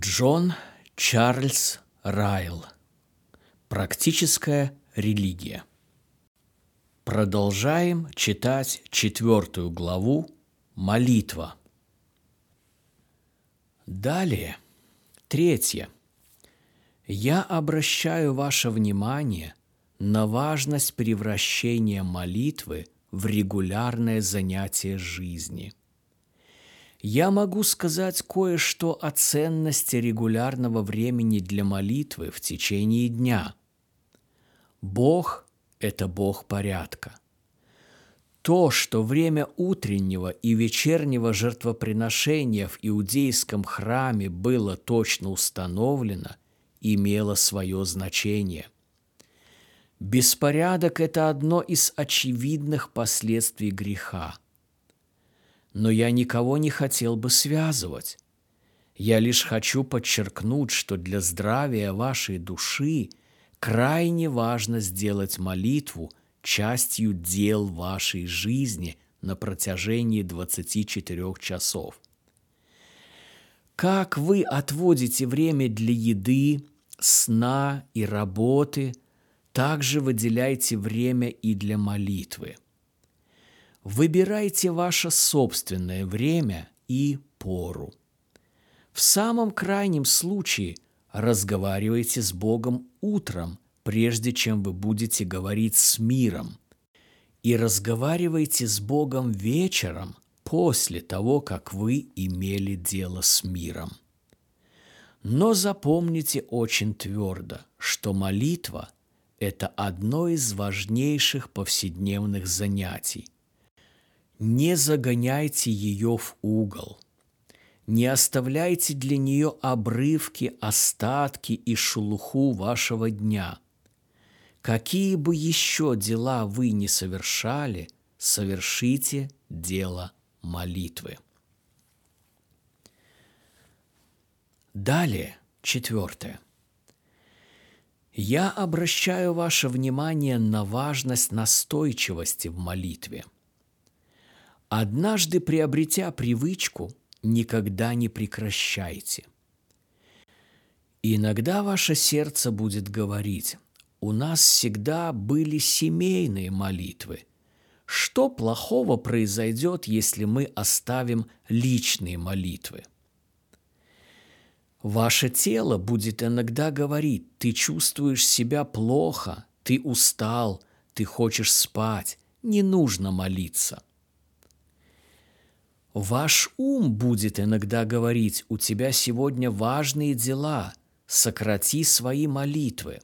Джон Чарльз Райл. Практическая религия. Продолжаем читать четвертую главу «Молитва». Далее, третье. Я обращаю ваше внимание на важность превращения молитвы в регулярное занятие жизни – я могу сказать кое-что о ценности регулярного времени для молитвы в течение дня. Бог – это Бог порядка. То, что время утреннего и вечернего жертвоприношения в иудейском храме было точно установлено, имело свое значение. Беспорядок – это одно из очевидных последствий греха – но я никого не хотел бы связывать. Я лишь хочу подчеркнуть, что для здравия вашей души крайне важно сделать молитву частью дел вашей жизни на протяжении 24 часов. Как вы отводите время для еды, сна и работы, также выделяйте время и для молитвы – Выбирайте ваше собственное время и пору. В самом крайнем случае разговаривайте с Богом утром, прежде чем вы будете говорить с миром. И разговаривайте с Богом вечером, после того, как вы имели дело с миром. Но запомните очень твердо, что молитва – это одно из важнейших повседневных занятий – не загоняйте ее в угол. Не оставляйте для нее обрывки, остатки и шелуху вашего дня. Какие бы еще дела вы не совершали, совершите дело молитвы. Далее, четвертое. Я обращаю ваше внимание на важность настойчивости в молитве – Однажды приобретя привычку, никогда не прекращайте. Иногда ваше сердце будет говорить, у нас всегда были семейные молитвы. Что плохого произойдет, если мы оставим личные молитвы? Ваше тело будет иногда говорить, ты чувствуешь себя плохо, ты устал, ты хочешь спать, не нужно молиться. Ваш ум будет иногда говорить, у тебя сегодня важные дела, сократи свои молитвы.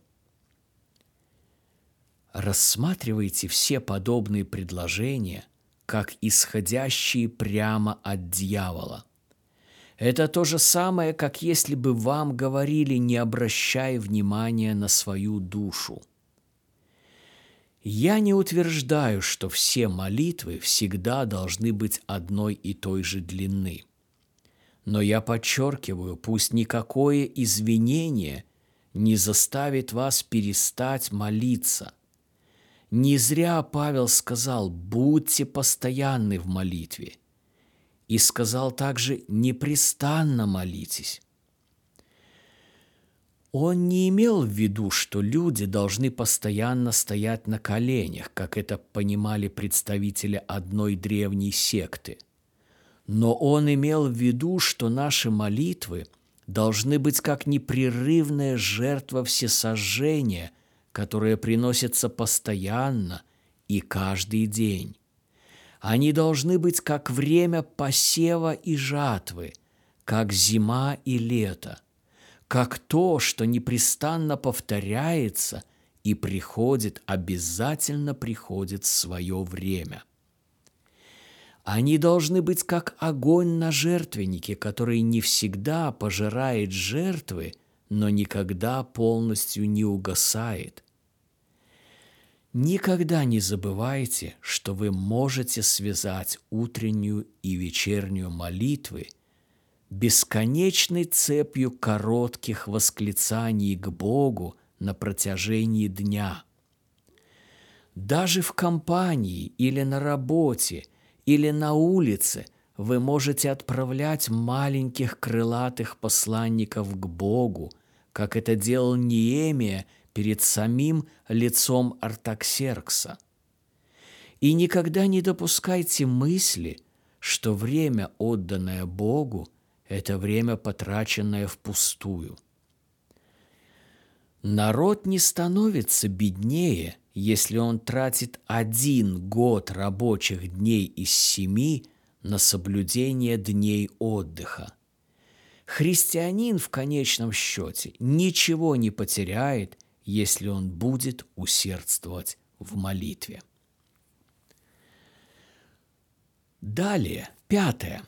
Рассматривайте все подобные предложения как исходящие прямо от дьявола. Это то же самое, как если бы вам говорили, не обращай внимания на свою душу – я не утверждаю, что все молитвы всегда должны быть одной и той же длины. Но я подчеркиваю, пусть никакое извинение не заставит вас перестать молиться. Не зря Павел сказал «будьте постоянны в молитве» и сказал также «непрестанно молитесь». Он не имел в виду, что люди должны постоянно стоять на коленях, как это понимали представители одной древней секты. Но он имел в виду, что наши молитвы должны быть как непрерывная жертва всесожжения, которая приносится постоянно и каждый день. Они должны быть как время посева и жатвы, как зима и лето – как то, что непрестанно повторяется и приходит, обязательно приходит в свое время. Они должны быть как огонь на жертвеннике, который не всегда пожирает жертвы, но никогда полностью не угасает. Никогда не забывайте, что вы можете связать утреннюю и вечернюю молитвы – бесконечной цепью коротких восклицаний к Богу на протяжении дня. Даже в компании или на работе или на улице вы можете отправлять маленьких крылатых посланников к Богу, как это делал Неемия перед самим лицом Артаксеркса. И никогда не допускайте мысли, что время, отданное Богу, это время, потраченное впустую. Народ не становится беднее, если он тратит один год рабочих дней из семи на соблюдение дней отдыха. Христианин в конечном счете ничего не потеряет, если он будет усердствовать в молитве. Далее, пятое.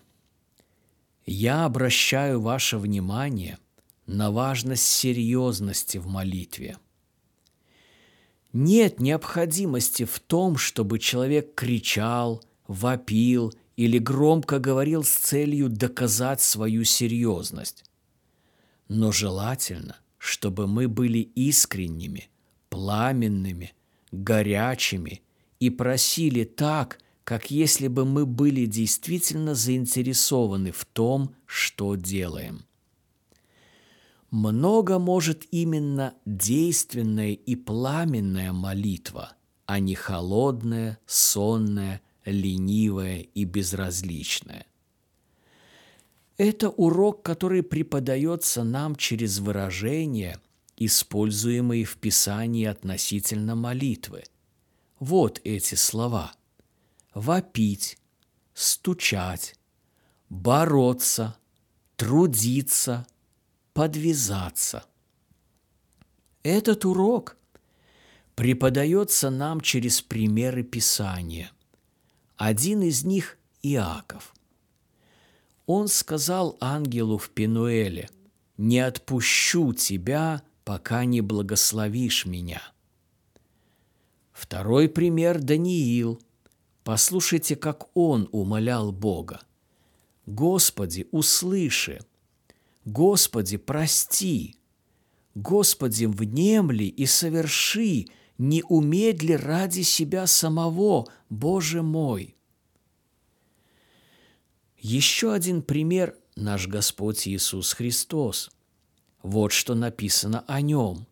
Я обращаю ваше внимание на важность серьезности в молитве. Нет необходимости в том, чтобы человек кричал, вопил или громко говорил с целью доказать свою серьезность. Но желательно, чтобы мы были искренними, пламенными, горячими и просили так, как если бы мы были действительно заинтересованы в том, что делаем. Много может именно действенная и пламенная молитва, а не холодная, сонная, ленивая и безразличная. Это урок, который преподается нам через выражения, используемые в Писании относительно молитвы. Вот эти слова. Вопить, стучать, бороться, трудиться, подвязаться. Этот урок преподается нам через примеры Писания. Один из них – Иаков. Он сказал ангелу в Пенуэле, «Не отпущу тебя, пока не благословишь меня». Второй пример – Даниил. Послушайте, как он умолял Бога. «Господи, услыши! Господи, прости! Господи, внемли и соверши не умедли ради себя самого, Боже мой. Еще один пример – наш Господь Иисус Христос. Вот что написано о нем.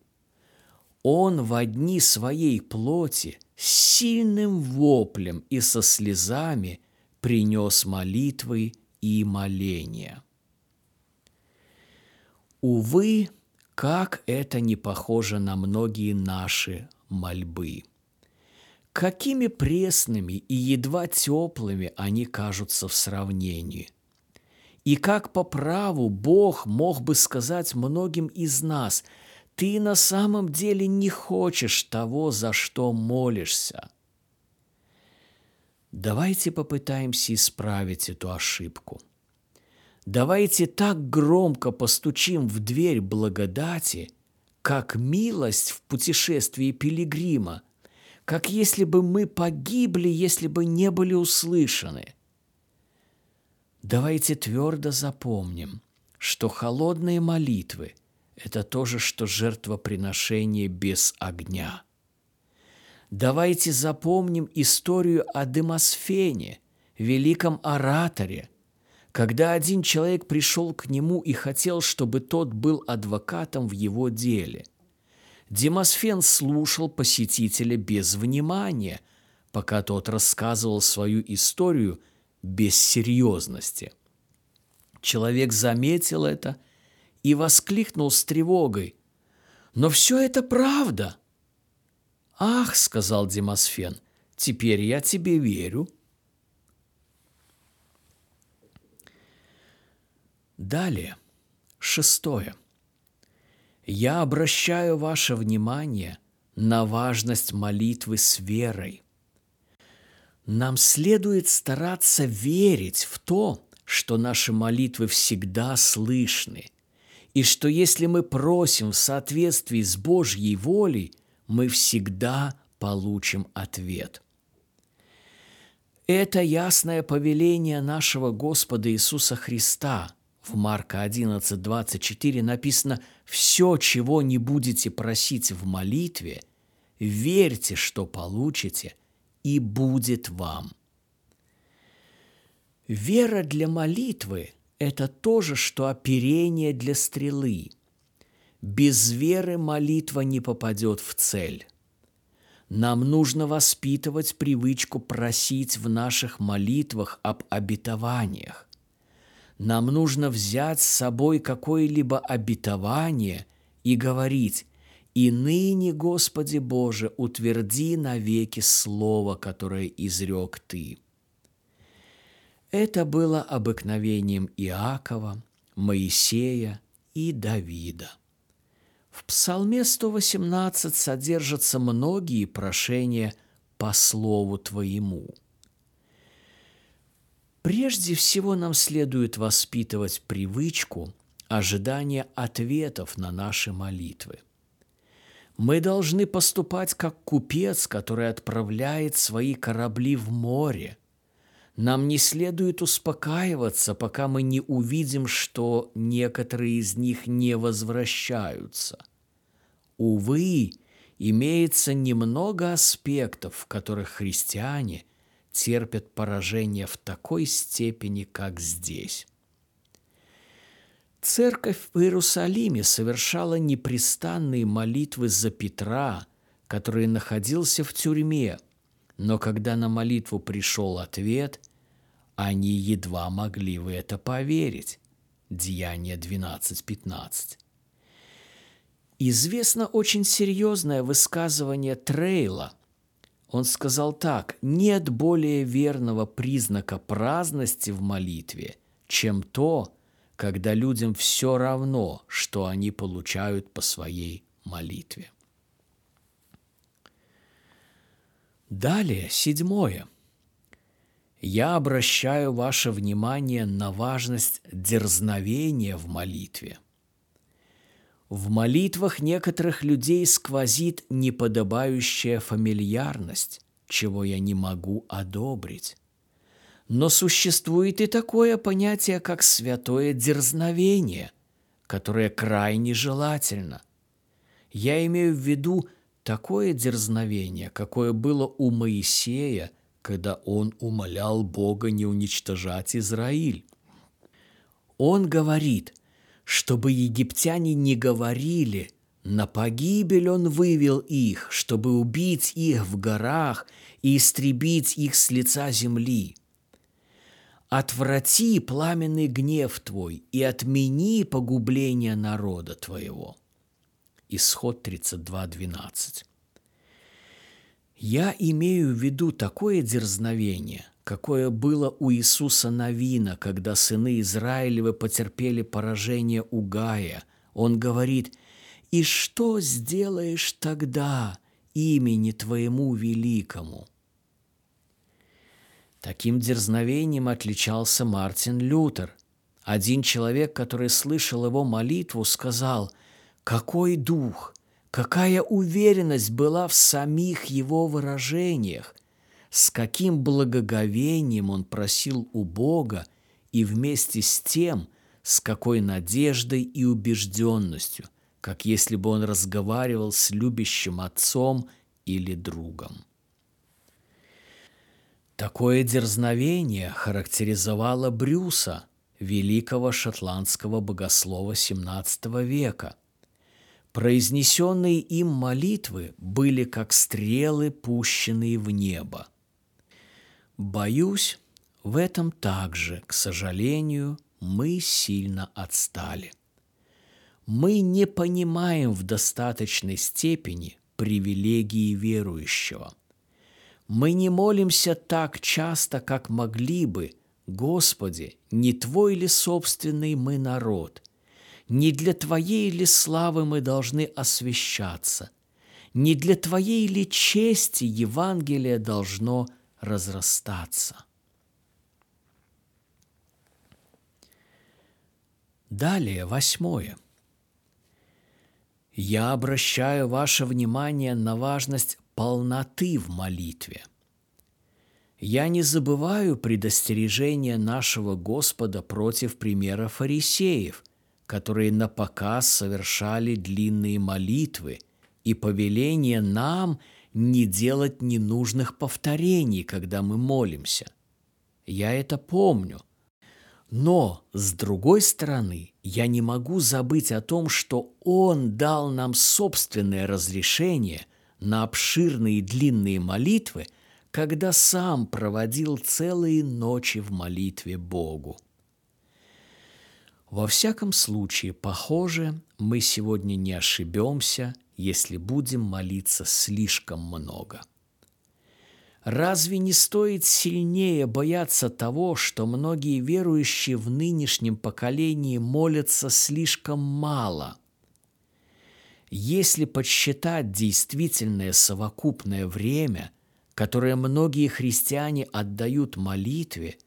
Он в дни своей плоти с сильным воплем и со слезами принес молитвы и моления. Увы, как это не похоже на многие наши мольбы. Какими пресными и едва теплыми они кажутся в сравнении. И как по праву Бог мог бы сказать многим из нас, ты на самом деле не хочешь того, за что молишься. Давайте попытаемся исправить эту ошибку. Давайте так громко постучим в дверь благодати, как милость в путешествии пилигрима, как если бы мы погибли, если бы не были услышаны. Давайте твердо запомним, что холодные молитвы – это то же, что жертвоприношение без огня. Давайте запомним историю о Демосфене, великом ораторе – когда один человек пришел к нему и хотел, чтобы тот был адвокатом в его деле. Демосфен слушал посетителя без внимания, пока тот рассказывал свою историю без серьезности. Человек заметил это и воскликнул с тревогой. «Но все это правда!» «Ах!» — сказал Демосфен, — «теперь я тебе верю». Далее, шестое. Я обращаю ваше внимание на важность молитвы с верой. Нам следует стараться верить в то, что наши молитвы всегда слышны, и что если мы просим в соответствии с Божьей волей, мы всегда получим ответ. Это ясное повеление нашего Господа Иисуса Христа – в Марка 11, 24 написано «Все, чего не будете просить в молитве, верьте, что получите, и будет вам». Вера для молитвы – это то же, что оперение для стрелы. Без веры молитва не попадет в цель. Нам нужно воспитывать привычку просить в наших молитвах об обетованиях. Нам нужно взять с собой какое-либо обетование и говорить «И ныне, Господи Боже, утверди навеки слово, которое изрек Ты». Это было обыкновением Иакова, Моисея и Давида. В Псалме 118 содержатся многие прошения по слову Твоему. Прежде всего нам следует воспитывать привычку ожидания ответов на наши молитвы. Мы должны поступать как купец, который отправляет свои корабли в море – нам не следует успокаиваться, пока мы не увидим, что некоторые из них не возвращаются. Увы, имеется немного аспектов, в которых христиане терпят поражение в такой степени, как здесь. Церковь в Иерусалиме совершала непрестанные молитвы за Петра, который находился в тюрьме – но когда на молитву пришел ответ, они едва могли в это поверить. Деяние 12.15. Известно очень серьезное высказывание Трейла. Он сказал так, нет более верного признака праздности в молитве, чем то, когда людям все равно, что они получают по своей молитве. Далее, седьмое. Я обращаю ваше внимание на важность дерзновения в молитве. В молитвах некоторых людей сквозит неподобающая фамильярность, чего я не могу одобрить. Но существует и такое понятие, как святое дерзновение, которое крайне желательно. Я имею в виду такое дерзновение, какое было у Моисея, когда он умолял Бога не уничтожать Израиль. Он говорит, чтобы египтяне не говорили, на погибель он вывел их, чтобы убить их в горах и истребить их с лица земли. Отврати пламенный гнев твой и отмени погубление народа твоего. Исход 32.12. Я имею в виду такое дерзновение, какое было у Иисуса Навина, когда сыны Израилевы потерпели поражение у Гая. Он говорит, «И что сделаешь тогда имени Твоему великому?» Таким дерзновением отличался Мартин Лютер. Один человек, который слышал его молитву, сказал – какой дух, какая уверенность была в самих его выражениях, с каким благоговением он просил у Бога и вместе с тем, с какой надеждой и убежденностью, как если бы он разговаривал с любящим отцом или другом. Такое дерзновение характеризовало Брюса, великого шотландского богослова XVII века – Произнесенные им молитвы были как стрелы, пущенные в небо. Боюсь, в этом также, к сожалению, мы сильно отстали. Мы не понимаем в достаточной степени привилегии верующего. Мы не молимся так часто, как могли бы, Господи, не Твой ли собственный мы народ, не для Твоей ли славы мы должны освящаться? Не для Твоей ли чести Евангелие должно разрастаться? Далее, восьмое. Я обращаю ваше внимание на важность полноты в молитве. Я не забываю предостережения нашего Господа против примера фарисеев – которые на показ совершали длинные молитвы, и повеление нам не делать ненужных повторений, когда мы молимся. я это помню. Но, с другой стороны, я не могу забыть о том, что Он дал нам собственное разрешение на обширные длинные молитвы, когда Сам проводил целые ночи в молитве Богу. Во всяком случае, похоже, мы сегодня не ошибемся, если будем молиться слишком много. Разве не стоит сильнее бояться того, что многие верующие в нынешнем поколении молятся слишком мало? Если подсчитать действительное совокупное время, которое многие христиане отдают молитве –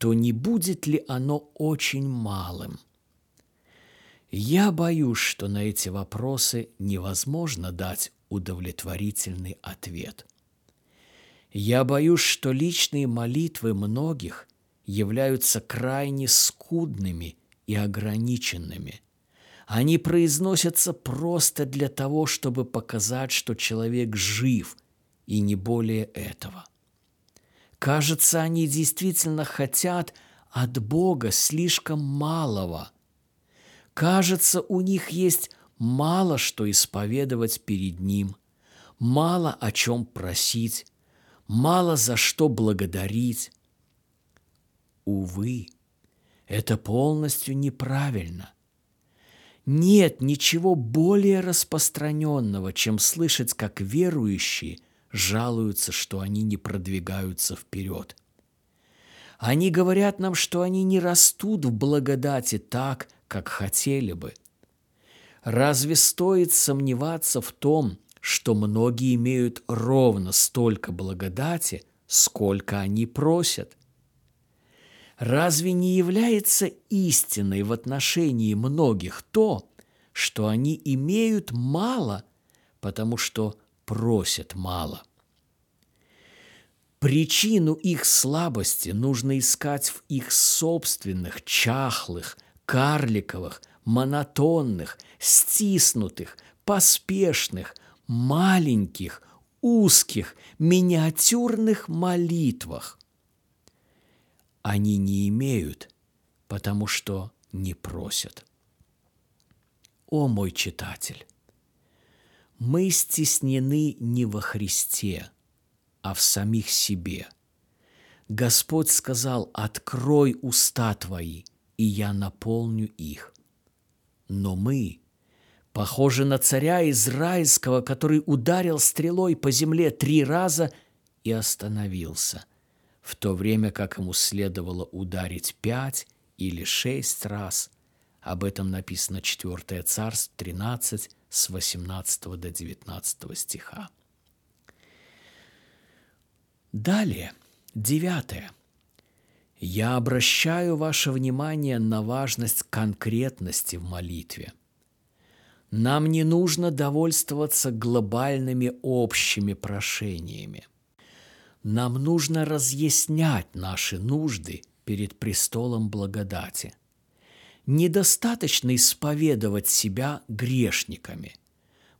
то не будет ли оно очень малым? Я боюсь, что на эти вопросы невозможно дать удовлетворительный ответ. Я боюсь, что личные молитвы многих являются крайне скудными и ограниченными. Они произносятся просто для того, чтобы показать, что человек жив, и не более этого. Кажется, они действительно хотят от Бога слишком малого. Кажется, у них есть мало что исповедовать перед Ним, мало о чем просить, мало за что благодарить. Увы, это полностью неправильно. Нет ничего более распространенного, чем слышать, как верующие – жалуются, что они не продвигаются вперед. Они говорят нам, что они не растут в благодати так, как хотели бы. Разве стоит сомневаться в том, что многие имеют ровно столько благодати, сколько они просят? Разве не является истиной в отношении многих то, что они имеют мало, потому что просят мало. Причину их слабости нужно искать в их собственных чахлых, карликовых, монотонных, стиснутых, поспешных, маленьких, узких, миниатюрных молитвах. Они не имеют, потому что не просят. О мой читатель! Мы стеснены не во Христе, а в самих себе. Господь сказал, открой уста твои, и я наполню их. Но мы, похожи на царя Израильского, который ударил стрелой по земле три раза и остановился, в то время как ему следовало ударить пять или шесть раз. Об этом написано 4 Царств 13, с 18 до 19 стиха. Далее, девятое. Я обращаю ваше внимание на важность конкретности в молитве. Нам не нужно довольствоваться глобальными общими прошениями. Нам нужно разъяснять наши нужды перед престолом благодати – недостаточно исповедовать себя грешниками.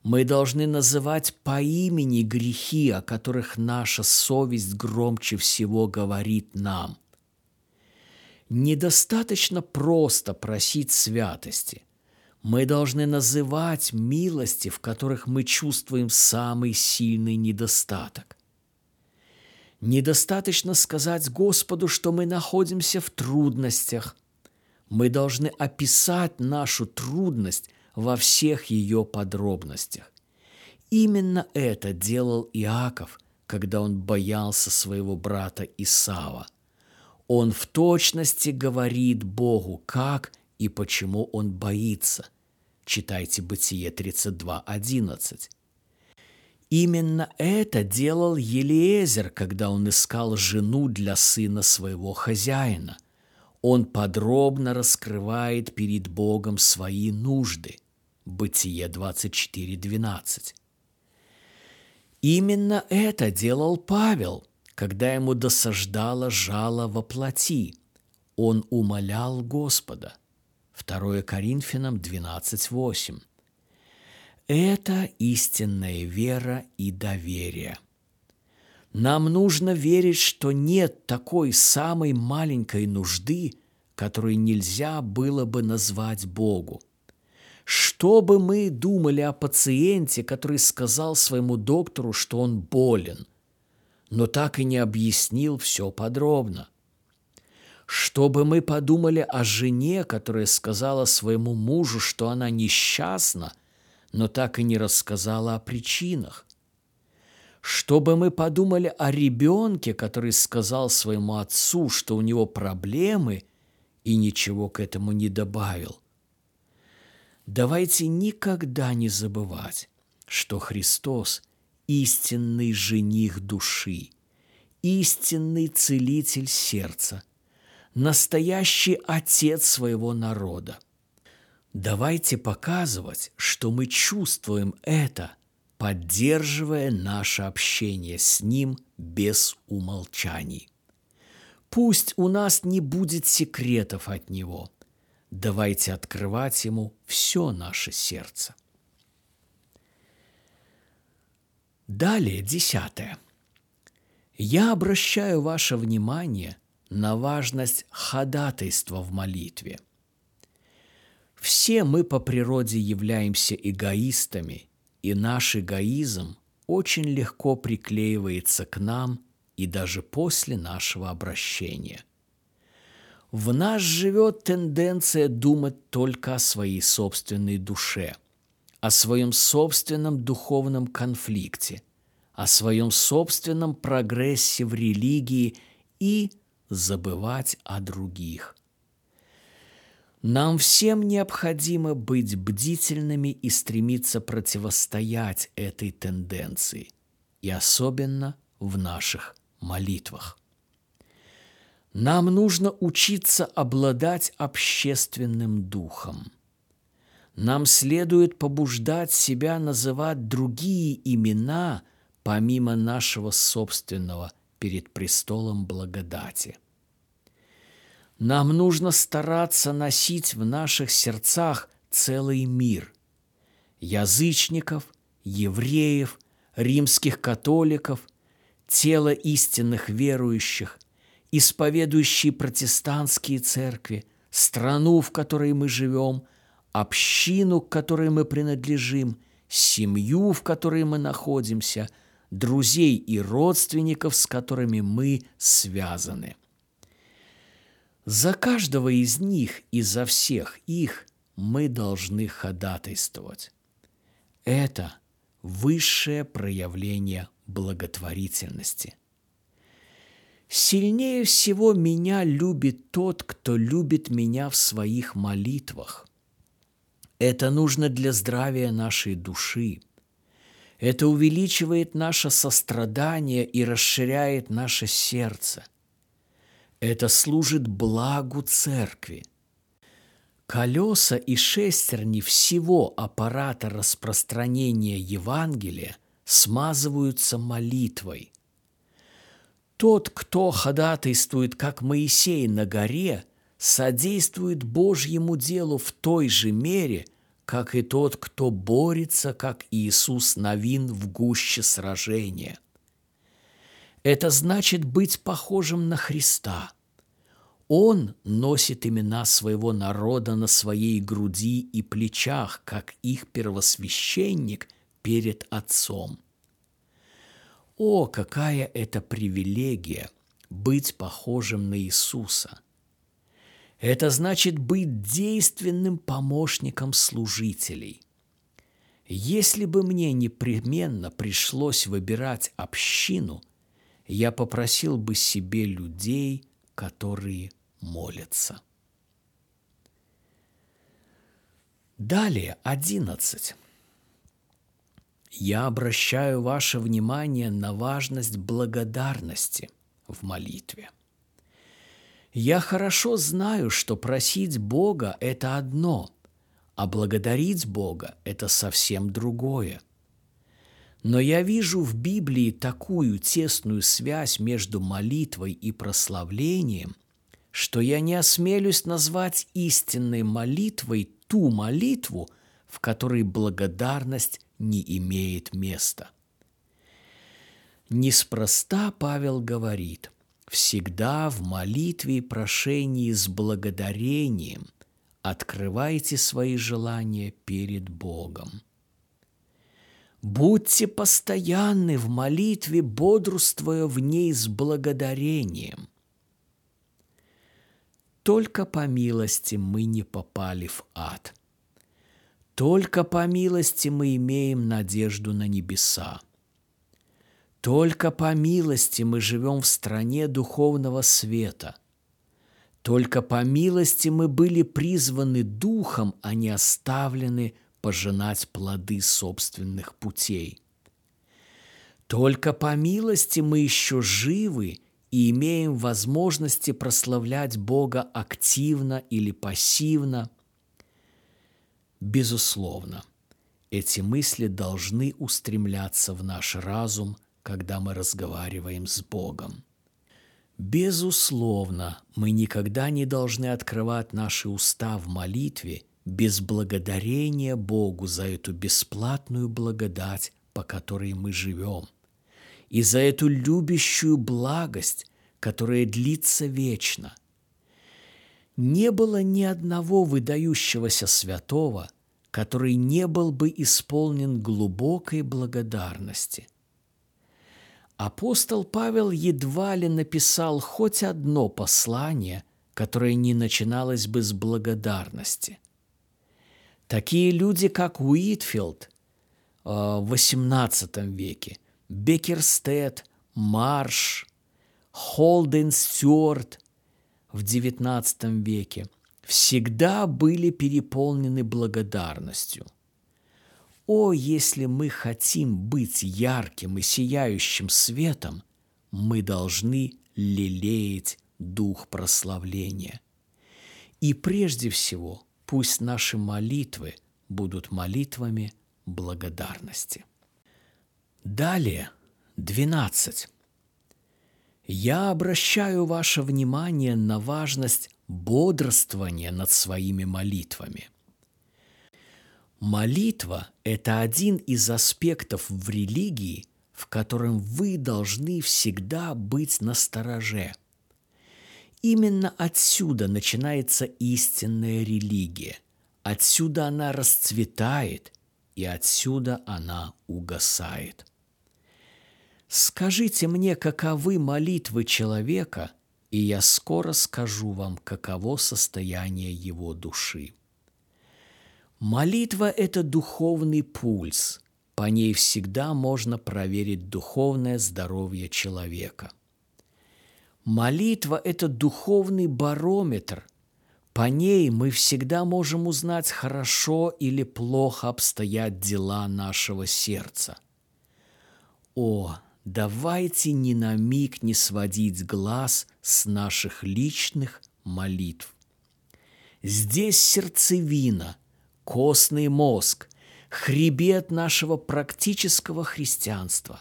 Мы должны называть по имени грехи, о которых наша совесть громче всего говорит нам. Недостаточно просто просить святости. Мы должны называть милости, в которых мы чувствуем самый сильный недостаток. Недостаточно сказать Господу, что мы находимся в трудностях – мы должны описать нашу трудность во всех ее подробностях. Именно это делал Иаков, когда он боялся своего брата Исава. Он в точности говорит Богу, как и почему он боится. Читайте Бытие 32.11. Именно это делал Елиезер, когда он искал жену для сына своего хозяина – он подробно раскрывает перед Богом свои нужды. Бытие 24.12. Именно это делал Павел, когда ему досаждало жало во плоти. Он умолял Господа. 2 Коринфянам 12.8. Это истинная вера и доверие. Нам нужно верить, что нет такой самой маленькой нужды, которую нельзя было бы назвать Богу. Что бы мы думали о пациенте, который сказал своему доктору, что он болен, но так и не объяснил все подробно? Что бы мы подумали о жене, которая сказала своему мужу, что она несчастна, но так и не рассказала о причинах? Чтобы мы подумали о ребенке, который сказал своему отцу, что у него проблемы, и ничего к этому не добавил. Давайте никогда не забывать, что Христос – истинный жених души, истинный целитель сердца, настоящий отец своего народа. Давайте показывать, что мы чувствуем это – поддерживая наше общение с Ним без умолчаний. Пусть у нас не будет секретов от Него. Давайте открывать Ему все наше сердце. Далее, десятое. Я обращаю ваше внимание на важность ходатайства в молитве. Все мы по природе являемся эгоистами и наш эгоизм очень легко приклеивается к нам и даже после нашего обращения. В нас живет тенденция думать только о своей собственной душе, о своем собственном духовном конфликте, о своем собственном прогрессе в религии и забывать о других. Нам всем необходимо быть бдительными и стремиться противостоять этой тенденции, и особенно в наших молитвах. Нам нужно учиться обладать общественным духом. Нам следует побуждать себя называть другие имена помимо нашего собственного перед престолом благодати – нам нужно стараться носить в наших сердцах целый мир. Язычников, евреев, римских католиков, тело истинных верующих, исповедующие протестантские церкви, страну, в которой мы живем, общину, к которой мы принадлежим, семью, в которой мы находимся, друзей и родственников, с которыми мы связаны. За каждого из них и за всех их мы должны ходатайствовать. Это высшее проявление благотворительности. Сильнее всего меня любит тот, кто любит меня в своих молитвах. Это нужно для здравия нашей души. Это увеличивает наше сострадание и расширяет наше сердце – это служит благу церкви. Колеса и шестерни всего аппарата распространения Евангелия смазываются молитвой. Тот, кто ходатайствует, как Моисей на горе, содействует Божьему делу в той же мере, как и тот, кто борется, как Иисус Новин в гуще сражения – это значит быть похожим на Христа. Он носит имена своего народа на своей груди и плечах, как их первосвященник перед Отцом. О, какая это привилегия быть похожим на Иисуса! Это значит быть действенным помощником служителей. Если бы мне непременно пришлось выбирать общину – я попросил бы себе людей, которые молятся. Далее, одиннадцать. Я обращаю ваше внимание на важность благодарности в молитве. Я хорошо знаю, что просить Бога – это одно, а благодарить Бога – это совсем другое – но я вижу в Библии такую тесную связь между молитвой и прославлением, что я не осмелюсь назвать истинной молитвой ту молитву, в которой благодарность не имеет места. Неспроста Павел говорит, всегда в молитве и прошении с благодарением открывайте свои желания перед Богом. Будьте постоянны в молитве, бодрствуя в ней с благодарением. Только по милости мы не попали в ад. Только по милости мы имеем надежду на небеса. Только по милости мы живем в стране духовного света. Только по милости мы были призваны духом, а не оставлены пожинать плоды собственных путей. Только по милости мы еще живы и имеем возможности прославлять Бога активно или пассивно. Безусловно, эти мысли должны устремляться в наш разум, когда мы разговариваем с Богом. Безусловно, мы никогда не должны открывать наши уста в молитве без благодарения Богу за эту бесплатную благодать, по которой мы живем – и за эту любящую благость, которая длится вечно. Не было ни одного выдающегося святого, который не был бы исполнен глубокой благодарности. Апостол Павел едва ли написал хоть одно послание, которое не начиналось бы с благодарности. Такие люди, как Уитфилд э, в XVIII веке – Бекерстед, Марш, Холден Стюарт в XIX веке всегда были переполнены благодарностью. О, если мы хотим быть ярким и сияющим светом, мы должны лелеять дух прославления. И прежде всего, пусть наши молитвы будут молитвами благодарности. Далее, 12. Я обращаю ваше внимание на важность бодрствования над своими молитвами. Молитва – это один из аспектов в религии, в котором вы должны всегда быть настороже. Именно отсюда начинается истинная религия. Отсюда она расцветает, и отсюда она угасает. Скажите мне, каковы молитвы человека, и я скоро скажу вам, каково состояние его души. Молитва – это духовный пульс. По ней всегда можно проверить духовное здоровье человека. Молитва – это духовный барометр. По ней мы всегда можем узнать, хорошо или плохо обстоят дела нашего сердца. О, давайте ни на миг не сводить глаз с наших личных молитв. Здесь сердцевина, костный мозг, хребет нашего практического христианства.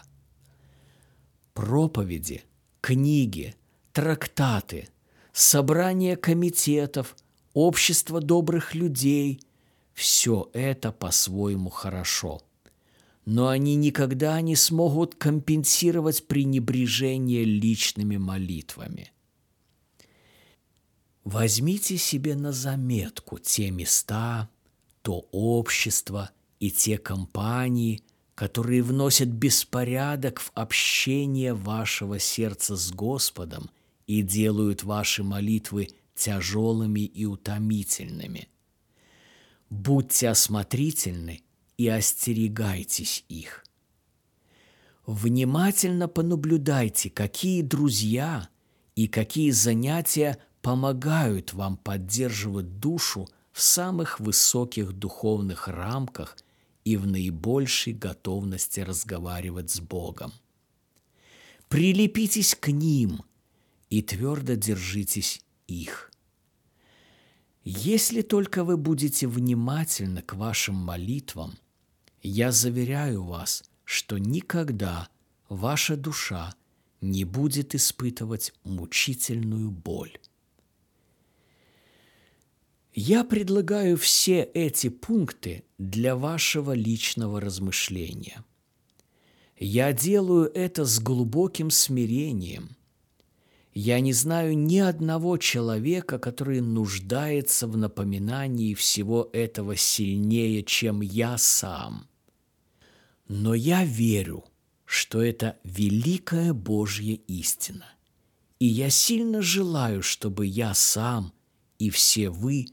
Проповеди, книги, трактаты, собрания комитетов, общество добрых людей – все это по-своему хорошо – но они никогда не смогут компенсировать пренебрежение личными молитвами. Возьмите себе на заметку те места, то общество и те компании, которые вносят беспорядок в общение вашего сердца с Господом и делают ваши молитвы тяжелыми и утомительными. Будьте осмотрительны – и остерегайтесь их. Внимательно понаблюдайте, какие друзья и какие занятия помогают вам поддерживать душу в самых высоких духовных рамках и в наибольшей готовности разговаривать с Богом. Прилепитесь к ним и твердо держитесь их. Если только вы будете внимательны к вашим молитвам – я заверяю вас, что никогда ваша душа не будет испытывать мучительную боль. Я предлагаю все эти пункты для вашего личного размышления. Я делаю это с глубоким смирением. Я не знаю ни одного человека, который нуждается в напоминании всего этого сильнее, чем я сам. Но я верю, что это великая Божья истина. И я сильно желаю, чтобы я сам и все вы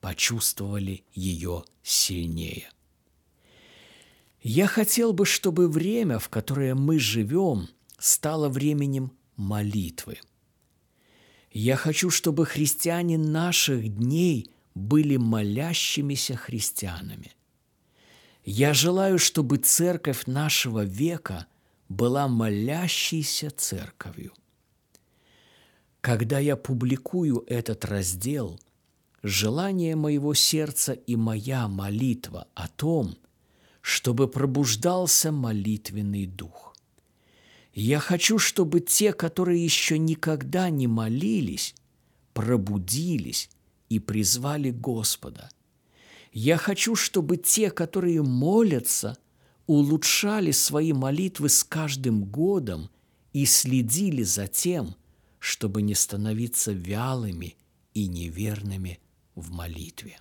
почувствовали ее сильнее. Я хотел бы, чтобы время, в которое мы живем, стало временем молитвы. Я хочу, чтобы христиане наших дней были молящимися христианами. Я желаю, чтобы церковь нашего века была молящейся церковью. Когда я публикую этот раздел, желание моего сердца и моя молитва о том, чтобы пробуждался молитвенный дух. Я хочу, чтобы те, которые еще никогда не молились, пробудились и призвали Господа. Я хочу, чтобы те, которые молятся, улучшали свои молитвы с каждым годом и следили за тем, чтобы не становиться вялыми и неверными в молитве.